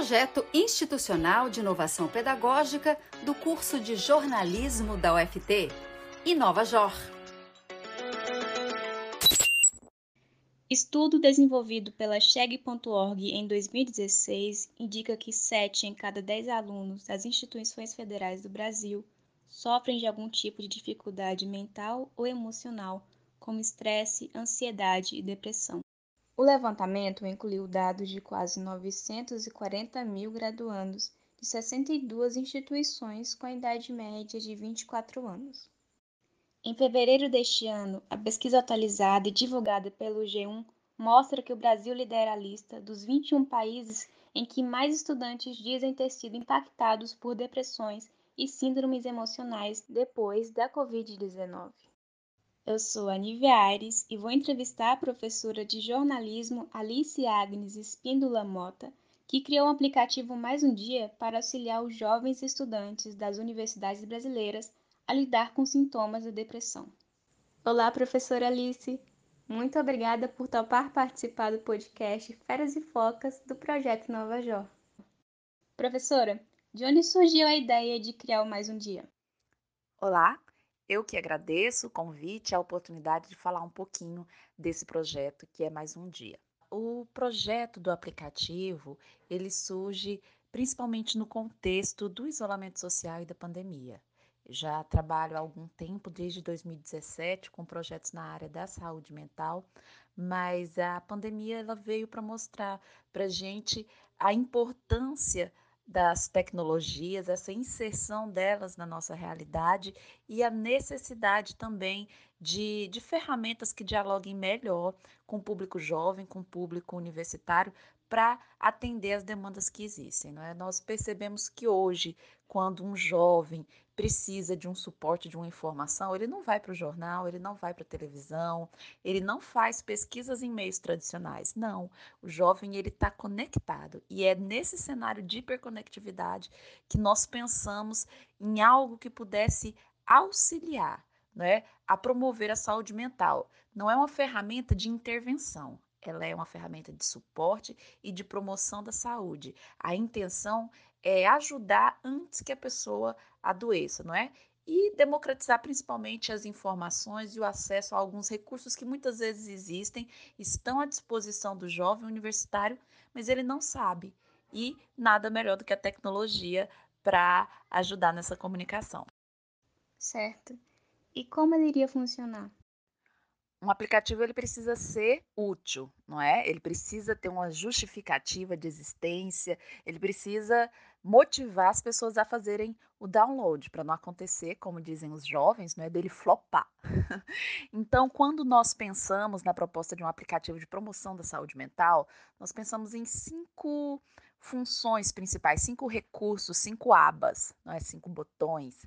projeto institucional de inovação pedagógica do curso de jornalismo da UFT, Inova Jor. Estudo desenvolvido pela Cheg.org em 2016 indica que 7 em cada 10 alunos das instituições federais do Brasil sofrem de algum tipo de dificuldade mental ou emocional, como estresse, ansiedade e depressão. O levantamento incluiu dados de quase 940 mil graduandos de 62 instituições com a idade média de 24 anos. Em fevereiro deste ano, a pesquisa atualizada e divulgada pelo G1 mostra que o Brasil lidera a lista dos 21 países em que mais estudantes dizem ter sido impactados por depressões e síndromes emocionais depois da Covid-19. Eu sou a Nívia Aires e vou entrevistar a professora de jornalismo Alice Agnes Espíndola Mota, que criou um aplicativo Mais um Dia para auxiliar os jovens estudantes das universidades brasileiras a lidar com sintomas da depressão. Olá, professora Alice! Muito obrigada por topar participar do podcast Feras e Focas do projeto Nova Jó. Professora, de onde surgiu a ideia de criar o Mais um Dia? Olá, eu que agradeço o convite a oportunidade de falar um pouquinho desse projeto que é Mais um Dia. O projeto do aplicativo, ele surge principalmente no contexto do isolamento social e da pandemia. Já trabalho há algum tempo, desde 2017, com projetos na área da saúde mental, mas a pandemia ela veio para mostrar para gente a importância das tecnologias, essa inserção delas na nossa realidade e a necessidade também de, de ferramentas que dialoguem melhor com o público jovem, com o público universitário, para atender as demandas que existem. Não é? Nós percebemos que hoje, quando um jovem precisa de um suporte, de uma informação, ele não vai para o jornal, ele não vai para a televisão, ele não faz pesquisas em meios tradicionais. Não, o jovem ele está conectado e é nesse cenário de hiperconectividade que nós pensamos em algo que pudesse auxiliar né, a promover a saúde mental. Não é uma ferramenta de intervenção, ela é uma ferramenta de suporte e de promoção da saúde. A intenção é ajudar antes que a pessoa adoeça, não é? E democratizar principalmente as informações e o acesso a alguns recursos que muitas vezes existem, estão à disposição do jovem universitário, mas ele não sabe. E nada melhor do que a tecnologia para ajudar nessa comunicação. Certo. E como ele iria funcionar? Um aplicativo ele precisa ser útil, não é? Ele precisa ter uma justificativa de existência, ele precisa motivar as pessoas a fazerem o download, para não acontecer, como dizem os jovens, não é dele flopar. então, quando nós pensamos na proposta de um aplicativo de promoção da saúde mental, nós pensamos em cinco funções principais, cinco recursos, cinco abas, não é? cinco botões.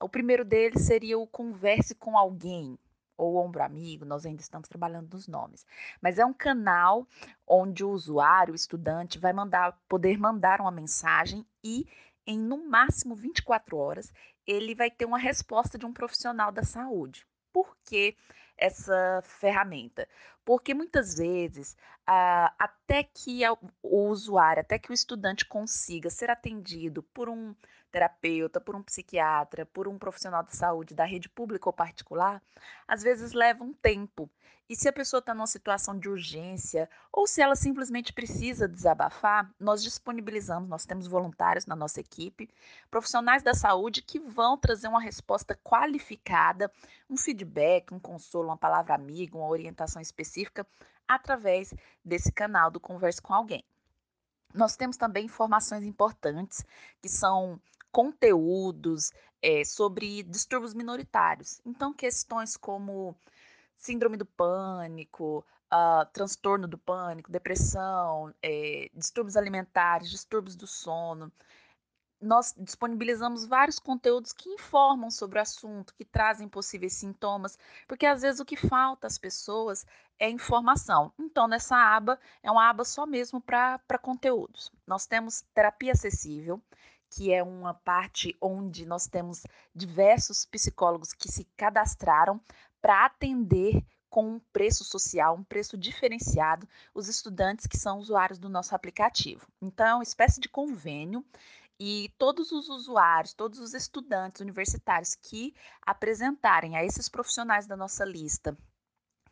O primeiro deles seria o converse com alguém, ou ombro amigo, nós ainda estamos trabalhando nos nomes. Mas é um canal onde o usuário, o estudante, vai mandar, poder mandar uma mensagem e em no máximo 24 horas ele vai ter uma resposta de um profissional da saúde. Por que essa ferramenta? Porque muitas vezes, ah, até que o usuário, até que o estudante consiga ser atendido por um terapeuta, por um psiquiatra, por um profissional de saúde da rede pública ou particular, às vezes leva um tempo. E se a pessoa está numa situação de urgência ou se ela simplesmente precisa desabafar, nós disponibilizamos, nós temos voluntários na nossa equipe, profissionais da saúde que vão trazer uma resposta qualificada, um feedback, um consolo, uma palavra amiga, uma orientação específica através desse canal do Converse com Alguém. Nós temos também informações importantes que são conteúdos é, sobre distúrbios minoritários. Então, questões como síndrome do pânico, uh, transtorno do pânico, depressão, é, distúrbios alimentares, distúrbios do sono. Nós disponibilizamos vários conteúdos que informam sobre o assunto, que trazem possíveis sintomas, porque às vezes o que falta às pessoas é informação. Então, nessa aba, é uma aba só mesmo para conteúdos. Nós temos terapia acessível, que é uma parte onde nós temos diversos psicólogos que se cadastraram para atender com um preço social, um preço diferenciado, os estudantes que são usuários do nosso aplicativo. Então, é uma espécie de convênio e todos os usuários, todos os estudantes universitários que apresentarem a esses profissionais da nossa lista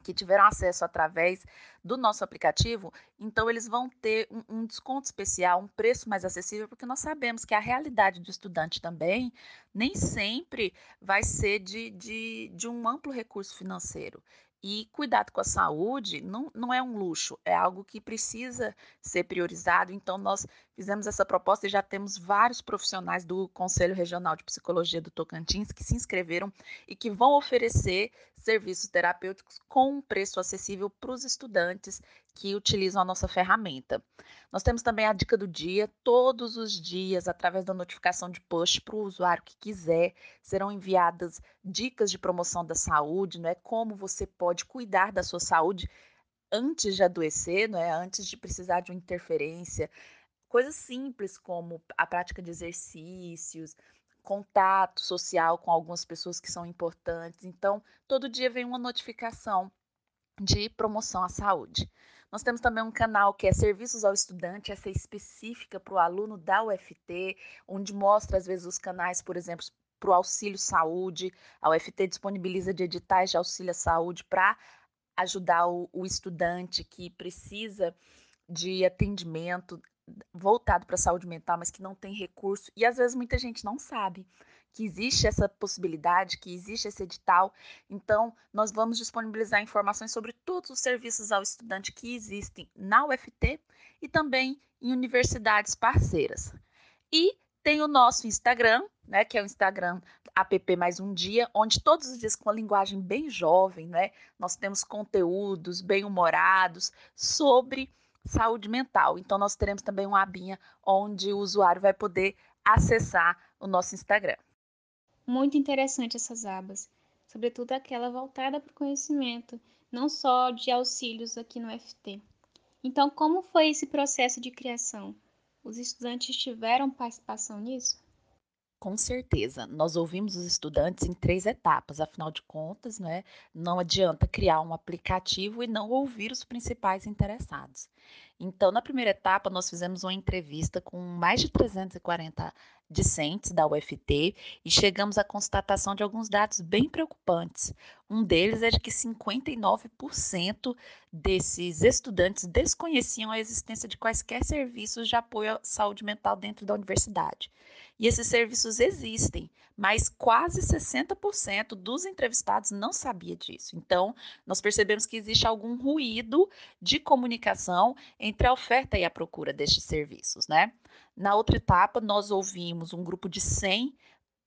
que tiveram acesso através do nosso aplicativo, então eles vão ter um, um, desconto especial, um preço mais acessível, porque nós sabemos que a realidade do estudante também nem sempre vai ser de, de, de um amplo recurso financeiro. E cuidado com a saúde não, não é um luxo, é algo que precisa ser priorizado. Então, nós fizemos essa proposta e já temos vários profissionais do Conselho Regional de Psicologia do Tocantins que se inscreveram e que vão oferecer serviços terapêuticos com um preço acessível para os estudantes que utilizam a nossa ferramenta. Nós temos também a dica do dia, todos os dias, através da notificação de push para o usuário que quiser, serão enviadas dicas de promoção da saúde, não é como você pode cuidar da sua saúde antes de adoecer, não é? Antes de precisar de uma interferência, coisas simples como a prática de exercícios, contato social com algumas pessoas que são importantes. Então, todo dia vem uma notificação de promoção à saúde. Nós temos também um canal que é Serviços ao Estudante, essa é específica para o aluno da UFT, onde mostra às vezes os canais, por exemplo, para o auxílio saúde. A UFT disponibiliza de editais de auxílio à saúde para ajudar o, o estudante que precisa de atendimento voltado para a saúde mental, mas que não tem recurso. E às vezes muita gente não sabe que existe essa possibilidade, que existe esse edital. Então, nós vamos disponibilizar informações sobre todos os serviços ao estudante que existem na UFT e também em universidades parceiras. E tem o nosso Instagram, né, que é o Instagram app mais um dia, onde todos os dias com a linguagem bem jovem, né, nós temos conteúdos bem humorados sobre saúde mental. Então nós teremos também uma abinha onde o usuário vai poder acessar o nosso Instagram. Muito interessante essas abas, sobretudo aquela voltada para o conhecimento, não só de auxílios aqui no FT. Então, como foi esse processo de criação? Os estudantes tiveram participação nisso? Com certeza, nós ouvimos os estudantes em três etapas, afinal de contas, né, não adianta criar um aplicativo e não ouvir os principais interessados. Então, na primeira etapa, nós fizemos uma entrevista com mais de 340 discentes da UFT e chegamos à constatação de alguns dados bem preocupantes. Um deles é de que 59% desses estudantes desconheciam a existência de quaisquer serviços de apoio à saúde mental dentro da universidade. E esses serviços existem, mas quase 60% dos entrevistados não sabia disso. Então, nós percebemos que existe algum ruído de comunicação entre a oferta e a procura destes serviços, né? Na outra etapa, nós ouvimos um grupo de 100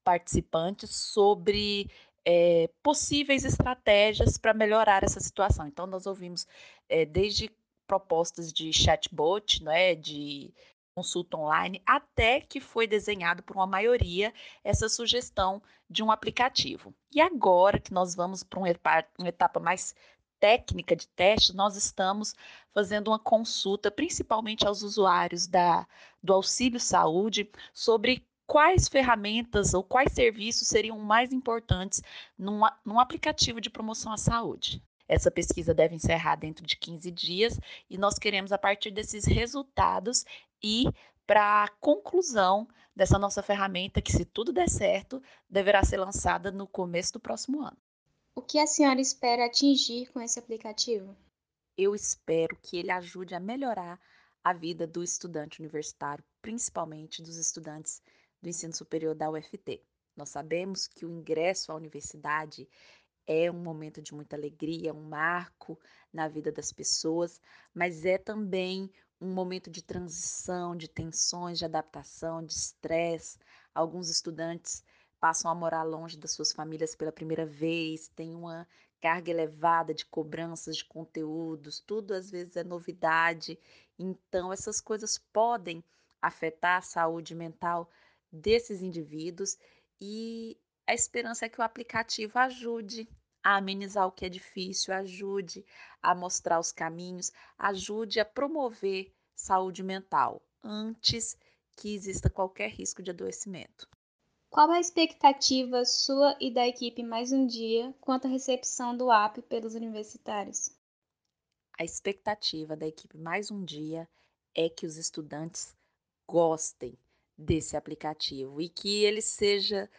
participantes sobre é, possíveis estratégias para melhorar essa situação. Então, nós ouvimos é, desde propostas de chatbot, né, de consulta online, até que foi desenhado por uma maioria essa sugestão de um aplicativo. E agora que nós vamos para uma etapa mais técnica de teste, nós estamos fazendo uma consulta, principalmente aos usuários da, do auxílio saúde, sobre quais ferramentas ou quais serviços seriam mais importantes num, num aplicativo de promoção à saúde. Essa pesquisa deve encerrar dentro de 15 dias e nós queremos, a partir desses resultados, ir para a conclusão dessa nossa ferramenta, que, se tudo der certo, deverá ser lançada no começo do próximo ano. O que a senhora espera atingir com esse aplicativo? Eu espero que ele ajude a melhorar a vida do estudante universitário, principalmente dos estudantes do ensino superior da UFT. Nós sabemos que o ingresso à universidade é um momento de muita alegria, um marco na vida das pessoas, mas é também um momento de transição, de tensões, de adaptação, de estresse. Alguns estudantes passam a morar longe das suas famílias pela primeira vez, tem uma carga elevada de cobranças de conteúdos, tudo às vezes é novidade. Então, essas coisas podem afetar a saúde mental desses indivíduos e a esperança é que o aplicativo ajude a amenizar o que é difícil, ajude a mostrar os caminhos, ajude a promover saúde mental antes que exista qualquer risco de adoecimento. Qual a expectativa sua e da equipe Mais um Dia quanto à recepção do app pelos universitários? A expectativa da equipe Mais um Dia é que os estudantes gostem desse aplicativo e que ele seja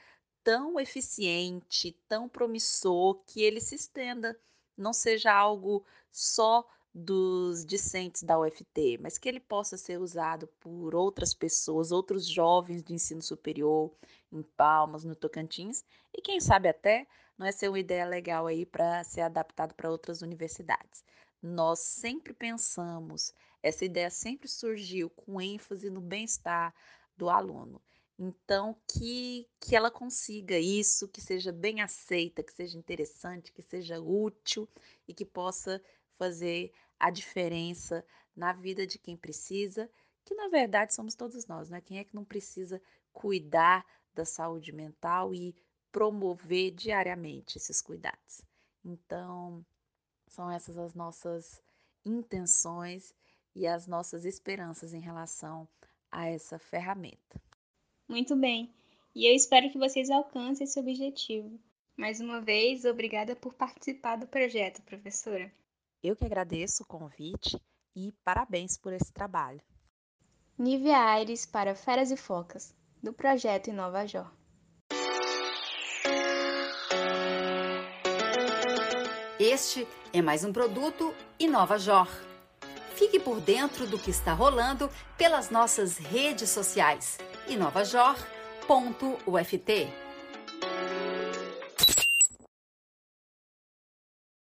tão eficiente, tão promissor, que ele se estenda, não seja algo só dos discentes da UFT, mas que ele possa ser usado por outras pessoas, outros jovens de ensino superior, em Palmas, no Tocantins, e quem sabe até não é ser uma ideia legal aí para ser adaptado para outras universidades. Nós sempre pensamos, essa ideia sempre surgiu com ênfase no bem-estar do aluno. Então, que, que ela consiga isso, que seja bem aceita, que seja interessante, que seja útil e que possa fazer a diferença na vida de quem precisa, que na verdade somos todos nós, né? Quem é que não precisa cuidar da saúde mental e promover diariamente esses cuidados? Então, são essas as nossas intenções e as nossas esperanças em relação a essa ferramenta. Muito bem, e eu espero que vocês alcancem esse objetivo. Mais uma vez, obrigada por participar do projeto, professora. Eu que agradeço o convite e parabéns por esse trabalho. Nívia Aires para Feras e Focas, do projeto Inova Jor. Este é mais um produto Inova Jor. Fique por dentro do que está rolando pelas nossas redes sociais inovajor.uft.